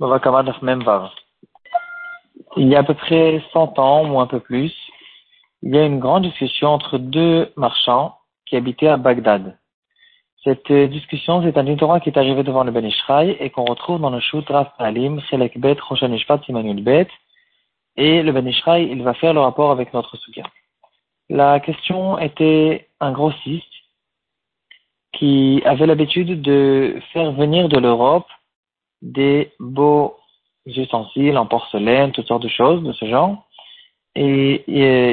Il y a à peu près 100 ans ou un peu plus, il y a une grande discussion entre deux marchands qui habitaient à Bagdad. Cette discussion, c'est un Torah qui est arrivé devant le Ben Ishraï et qu'on retrouve dans le Shut Rav Alim, Chelek Bet, Roshanishpat, Simanul Bet. Et le Ben Ishraï, il va faire le rapport avec notre soutien. La question était un grossiste qui avait l'habitude de faire venir de l'Europe des beaux ustensiles en porcelaine, toutes sortes de choses de ce genre. Et,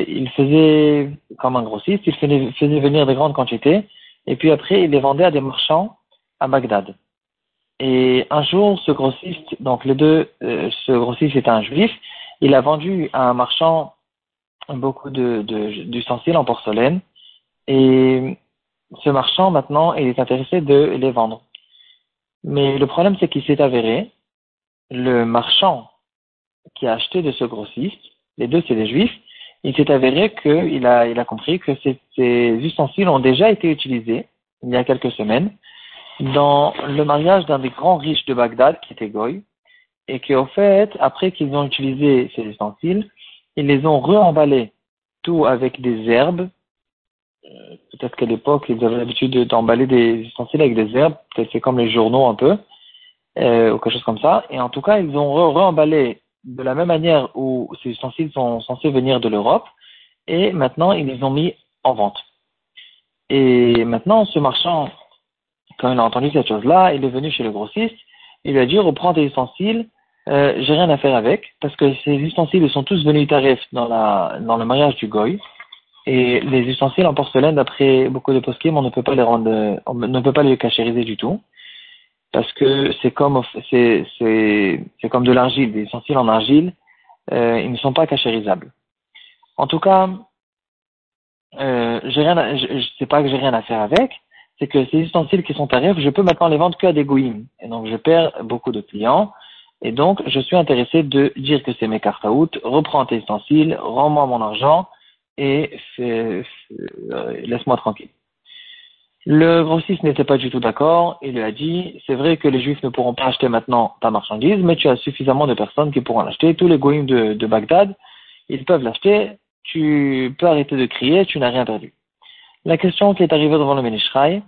il faisait, comme un grossiste, il faisait, venir de grandes quantités, et puis après, il les vendait à des marchands à Bagdad. Et un jour, ce grossiste, donc les deux, euh, ce grossiste était un juif, il a vendu à un marchand beaucoup de, d'ustensiles en porcelaine, et ce marchand, maintenant, il est intéressé de les vendre. Mais le problème, c'est qu'il s'est avéré, le marchand qui a acheté de ce grossiste, les deux c'est des juifs, il s'est avéré qu'il a, il a compris que ces, ustensiles ont déjà été utilisés il y a quelques semaines dans le mariage d'un des grands riches de Bagdad qui était Goy, et qu'au fait, après qu'ils ont utilisé ces ustensiles, ils les ont re-emballés tout avec des herbes. Euh, peut-être qu'à l'époque, ils avaient l'habitude d'emballer des ustensiles avec des herbes, peut-être c'est comme les journaux un peu, euh, ou quelque chose comme ça. Et en tout cas, ils ont re-emballé de la même manière où ces ustensiles sont censés venir de l'Europe, et maintenant ils les ont mis en vente. Et maintenant, ce marchand, quand il a entendu cette chose-là, il est venu chez le grossiste, il lui a dit, reprends tes ustensiles, euh, j'ai rien à faire avec, parce que ces ustensiles sont tous venus tarifs dans, la, dans le mariage du goy, et les ustensiles en porcelaine, d'après beaucoup de poskim, on ne peut pas les rendre, on ne peut pas les cachériser du tout. Parce que c'est comme c'est c'est c'est comme de l'argile, des ustensiles en argile, euh, ils ne sont pas cachérisables. En tout cas, euh, j'ai rien, je, sais pas que j'ai rien à faire avec, c'est que ces ustensiles qui sont tarifs, je peux maintenant les vendre que à des goïms, et donc je perds beaucoup de clients, et donc je suis intéressé de dire que c'est mes cartes à out, reprends tes ustensiles, rends-moi mon argent et laisse-moi tranquille. Le grossiste n'était pas du tout d'accord. Il lui a dit, c'est vrai que les juifs ne pourront pas acheter maintenant ta marchandise, mais tu as suffisamment de personnes qui pourront l'acheter. Tous les goïms de, Bagdad, ils peuvent l'acheter. Tu peux arrêter de crier, tu n'as rien perdu. La question qui est arrivée devant le Benishraï,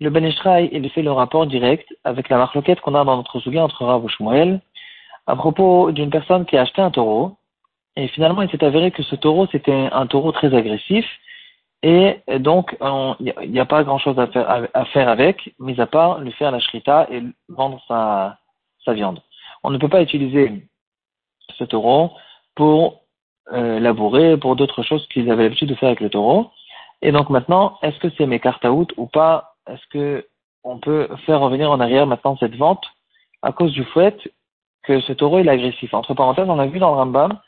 le Benishraï, il fait le rapport direct avec la marloquette qu'on a dans notre souvenir entre Rav et à propos d'une personne qui a acheté un taureau, et finalement il s'est avéré que ce taureau c'était un taureau très agressif, et donc, il n'y a, pas grand-chose à faire, avec, mis à part lui faire la shrita et vendre sa, viande. On ne peut pas utiliser ce taureau pour euh, labourer, pour d'autres choses qu'ils avaient l'habitude de faire avec le taureau. Et donc maintenant, est-ce que c'est mes cartes out ou pas? Est-ce que on peut faire revenir en arrière maintenant cette vente à cause du fait que ce taureau est agressif? Entre parenthèses, on a vu dans le Rambam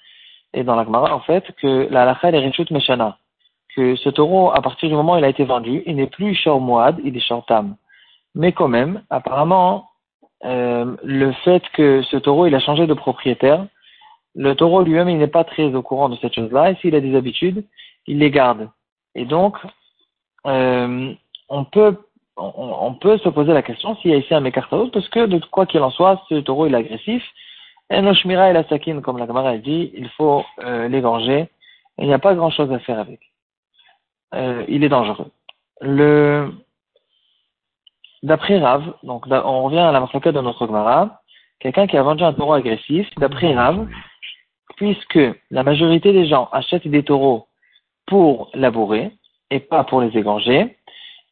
et dans la Gemara en fait que la est rechut meshana que ce taureau, à partir du moment où il a été vendu, il n'est plus short moad, il est short tam. Mais quand même, apparemment, euh, le fait que ce taureau, il a changé de propriétaire, le taureau lui-même, il n'est pas très au courant de cette chose-là, et s'il a des habitudes, il les garde. Et donc, euh, on peut on, peut se poser la question s'il y a ici un mécartaos, parce que de quoi qu'il en soit, ce taureau il est agressif. Et Noshmira et la sakine, comme la Gemara dit, il faut euh, l'égorger. Il n'y a pas grand chose à faire avec. Euh, il est dangereux. Le, d'après Rav, donc on revient à la massacre de notre Gemara, quelqu'un qui a vendu un taureau agressif, d'après Rav, puisque la majorité des gens achètent des taureaux pour labourer et pas pour les égorger,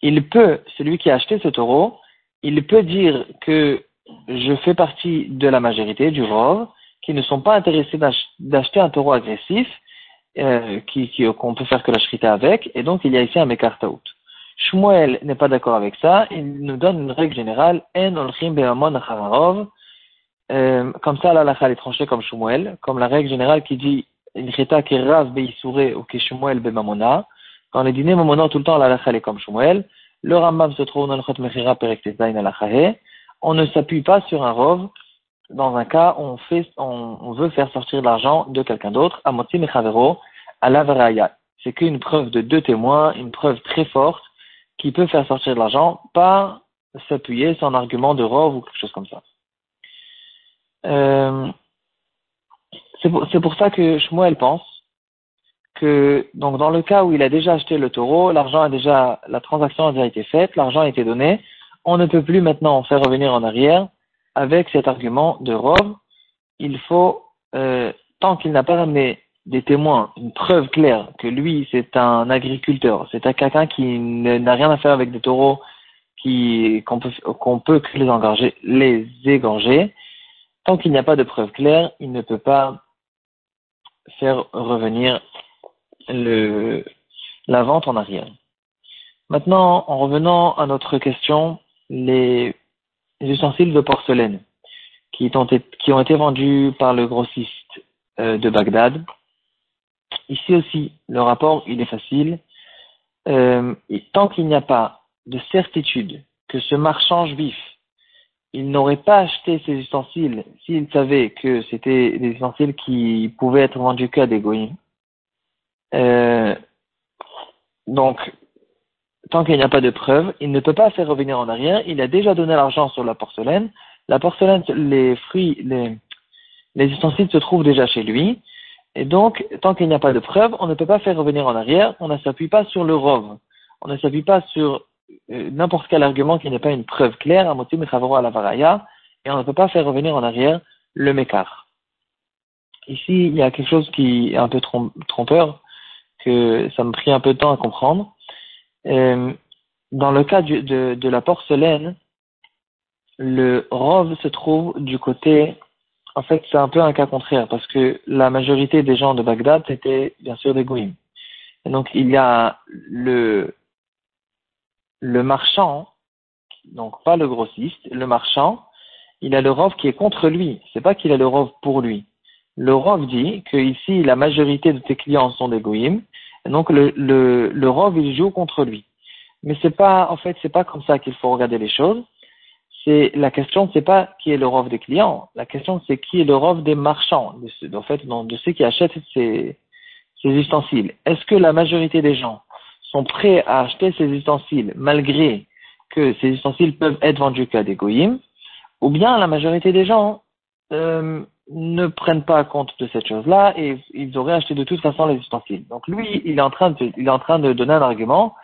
il peut, celui qui a acheté ce taureau, il peut dire que je fais partie de la majorité du rov qui ne sont pas intéressés d'acheter un taureau agressif euh, qui, qu'on peut faire que la shrita avec, et donc il y a ici un mekartaout. Shmuel n'est pas d'accord avec ça, il nous donne une règle générale, euh, comme ça, la est tranchée comme Shmuel, comme la règle générale qui dit, une chita qui rav be'isure ou quand les dîners mamona tout le temps, la lacha est comme Shmuel, le Rambam se trouve dans le chot mechira perek on ne s'appuie pas sur un rov, dans un cas on, on, veut faire sortir l'argent de quelqu'un d'autre, à Mechavero, à la C'est qu'une preuve de deux témoins, une preuve très forte, qui peut faire sortir l'argent, pas s'appuyer sur un argument de rove ou quelque chose comme ça. Euh, C'est pour, pour, ça que Shmuel pense que, donc, dans le cas où il a déjà acheté le taureau, l'argent a déjà, la transaction a déjà été faite, l'argent a été donné, on ne peut plus maintenant faire revenir en arrière avec cet argument de Rov. Il faut, euh, tant qu'il n'a pas ramené des témoins, une preuve claire que lui, c'est un agriculteur, c'est un quelqu'un qui n'a rien à faire avec des taureaux, qu'on peut les égorger. Tant qu'il n'y a pas de preuve claire, il ne peut pas faire revenir la vente en arrière. Maintenant, en revenant à notre question, les ustensiles de porcelaine qui ont, été, vendus par le grossiste euh, de Bagdad. Ici aussi, le rapport, il est facile. Euh, tant qu'il n'y a pas de certitude que ce marchand juif, il n'aurait pas acheté ces ustensiles s'il savait que c'était des ustensiles qui pouvaient être vendus qu'à des goïms. Euh, donc, tant qu'il n'y a pas de preuve, il ne peut pas faire revenir en arrière. Il a déjà donné l'argent sur la porcelaine. La porcelaine, les fruits, les, les ustensiles se trouvent déjà chez lui. Et donc, tant qu'il n'y a pas de preuve, on ne peut pas faire revenir en arrière. On ne s'appuie pas sur le rov. On ne s'appuie pas sur euh, n'importe quel argument qui n'est pas une preuve claire, un motif à la varaya, et on ne peut pas faire revenir en arrière le mécar. Ici, il y a quelque chose qui est un peu trompeur, que ça me prit un peu de temps à comprendre. Euh, dans le cas de, la porcelaine, le rov se trouve du côté, en fait c'est un peu un cas contraire parce que la majorité des gens de Bagdad étaient bien sûr des goïms. Donc il y a le, marchand, donc pas le grossiste, le marchand, il a le rov qui est contre lui. C'est pas qu'il a le rov pour lui. Le rov dit que ici la majorité de tes clients sont des goïms donc le, le, le rov, il joue contre lui. Mais c'est pas, en fait, c'est pas comme ça qu'il faut regarder les choses. C'est la question, c'est pas qui est le rov des clients. La question, c'est qui est le rov des marchands, de, en fait, de ceux qui achètent ces, ces ustensiles. Est-ce que la majorité des gens sont prêts à acheter ces ustensiles malgré que ces ustensiles peuvent être vendus qu'à des goyim, ou bien la majorité des gens euh, ne prennent pas compte de cette chose-là et ils auraient acheté de toute façon les ustensiles. Donc lui, il est en train de, il est en train de donner un argument.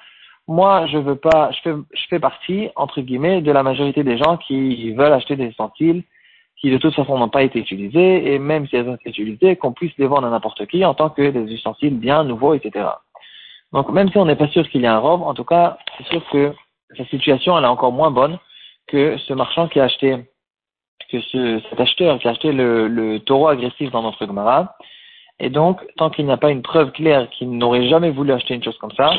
Moi, je veux pas, je fais, je fais partie, entre guillemets, de la majorité des gens qui veulent acheter des ustensiles qui de toute façon n'ont pas été utilisés et même si elles ont été utilisées, qu'on puisse les vendre à n'importe qui en tant que des ustensiles bien nouveaux, etc. Donc même si on n'est pas sûr qu'il y ait un robe, en tout cas, c'est sûr que sa situation, elle est encore moins bonne que ce marchand qui a acheté que ce, cet acheteur qui a acheté le, taureau agressif dans notre Gemara. Et donc, tant qu'il n'y a pas une preuve claire qu'il n'aurait jamais voulu acheter une chose comme ça,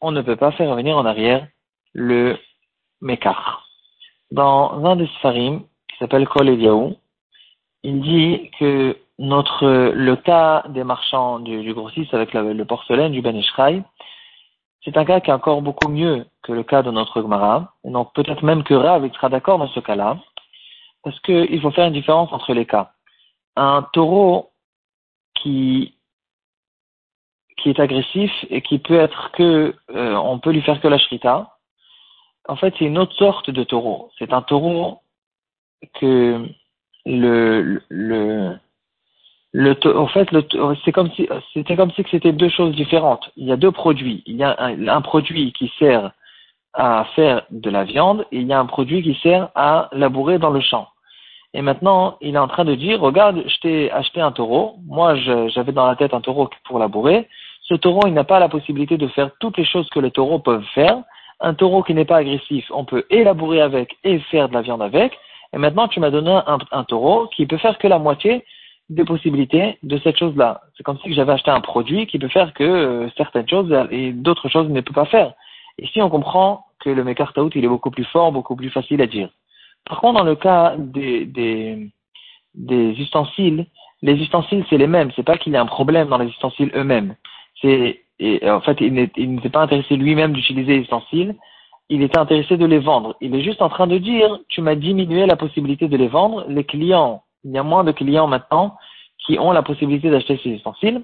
on ne peut pas faire revenir en arrière le Mekar. Dans un des Sfarim, qui s'appelle Kol il dit que notre, le cas des marchands du, du grossiste avec le porcelaine du Ben c'est un cas qui est encore beaucoup mieux que le cas de notre Gemara. Et donc peut-être même que Rav sera d'accord dans ce cas-là parce qu'il faut faire une différence entre les cas. Un taureau qui, qui est agressif et qui peut être que, euh, on peut lui faire que la shrita, en fait, c'est une autre sorte de taureau. C'est un taureau que le, le, le, en fait, c'est comme si, c'était comme si c'était deux choses différentes. Il y a deux produits. Il y a un, un, produit qui sert à faire de la viande et il y a un produit qui sert à labourer dans le champ. Et maintenant, il est en train de dire, regarde, je t'ai acheté un taureau. Moi, j'avais dans la tête un taureau pour labourer. Ce taureau, il n'a pas la possibilité de faire toutes les choses que les taureaux peuvent faire. Un taureau qui n'est pas agressif, on peut élaborer avec et faire de la viande avec. Et maintenant, tu m'as donné un, taureau qui peut faire que la moitié des possibilités de cette chose-là. C'est comme si j'avais acheté un produit qui peut faire que euh, certaines choses et d'autres choses ne peut pas faire. Ici, on comprend que le Mekartaout, il est beaucoup plus fort, beaucoup plus facile à dire. Par contre, dans le cas des, des, des ustensiles, les ustensiles, c'est les mêmes. C'est pas qu'il y a un problème dans les ustensiles eux-mêmes. C'est, en fait, il n'était pas intéressé lui-même d'utiliser les ustensiles. Il était intéressé de les vendre. Il est juste en train de dire, tu m'as diminué la possibilité de les vendre. Les clients, il y a moins de clients maintenant qui ont la possibilité d'acheter ces ustensiles.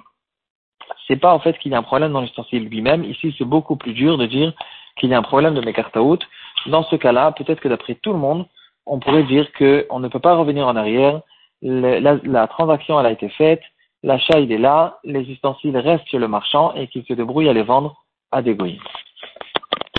C'est pas en fait qu'il y a un problème dans l'ustensile lui-même. Ici, c'est beaucoup plus dur de dire qu'il y a un problème de mes cartes out. Dans ce cas-là, peut-être que d'après tout le monde, on pourrait dire qu'on ne peut pas revenir en arrière. la, transaction, elle a été faite. l'achat il est là, les ustensiles restent chez le marchand et qu'il se débrouille à les vendre à des goïs.